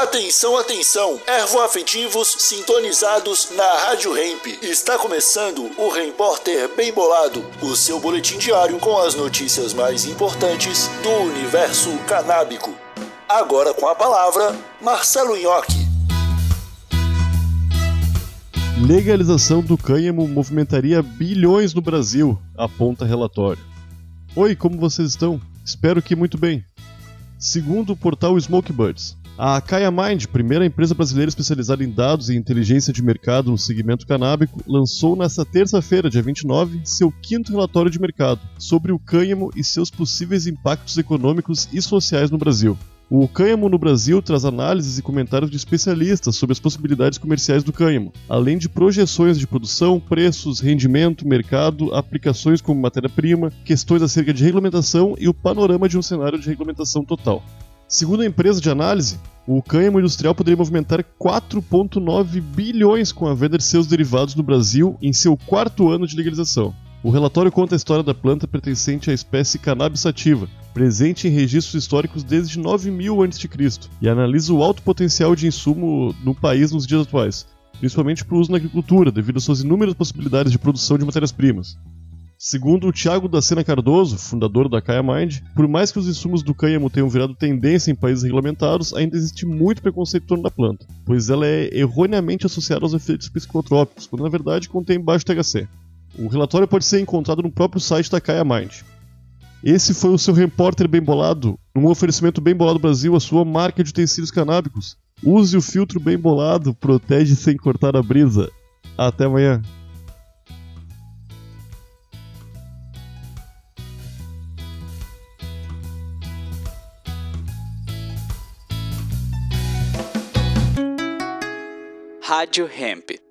Atenção, atenção! Ervoafetivos sintonizados na Rádio Hemp. Está começando o Repórter Bem Bolado, o seu boletim diário com as notícias mais importantes do universo canábico. Agora com a palavra, Marcelo Nhoque. Legalização do cânhamo movimentaria bilhões no Brasil, aponta relatório. Oi, como vocês estão? Espero que muito bem. Segundo o portal Smokebirds, a Kaya Mind, primeira empresa brasileira especializada em dados e inteligência de mercado no segmento canábico, lançou nesta terça-feira, dia 29, seu quinto relatório de mercado sobre o cânhamo e seus possíveis impactos econômicos e sociais no Brasil. O cânhamo no Brasil traz análises e comentários de especialistas sobre as possibilidades comerciais do cânhamo, além de projeções de produção, preços, rendimento, mercado, aplicações como matéria-prima, questões acerca de regulamentação e o panorama de um cenário de regulamentação total. Segundo a empresa de análise, o cânhamo industrial poderia movimentar 4,9 bilhões com a venda de seus derivados no Brasil em seu quarto ano de legalização. O relatório conta a história da planta pertencente à espécie cannabis sativa, presente em registros históricos desde 9000 a.C., e analisa o alto potencial de insumo no país nos dias atuais, principalmente para o uso na agricultura, devido às suas inúmeras possibilidades de produção de matérias-primas. Segundo o Thiago da Sena Cardoso, fundador da Kaya Mind, por mais que os insumos do cânhamo tenham virado tendência em países regulamentados, ainda existe muito preconceito em torno da planta, pois ela é erroneamente associada aos efeitos psicotrópicos, quando na verdade contém baixo THC. O relatório pode ser encontrado no próprio site da Kaya Mind. Esse foi o seu repórter bem bolado, um oferecimento bem bolado Brasil, a sua marca de utensílios canábicos. Use o filtro bem bolado, protege sem cortar a brisa. Até amanhã. Rádio Hemp.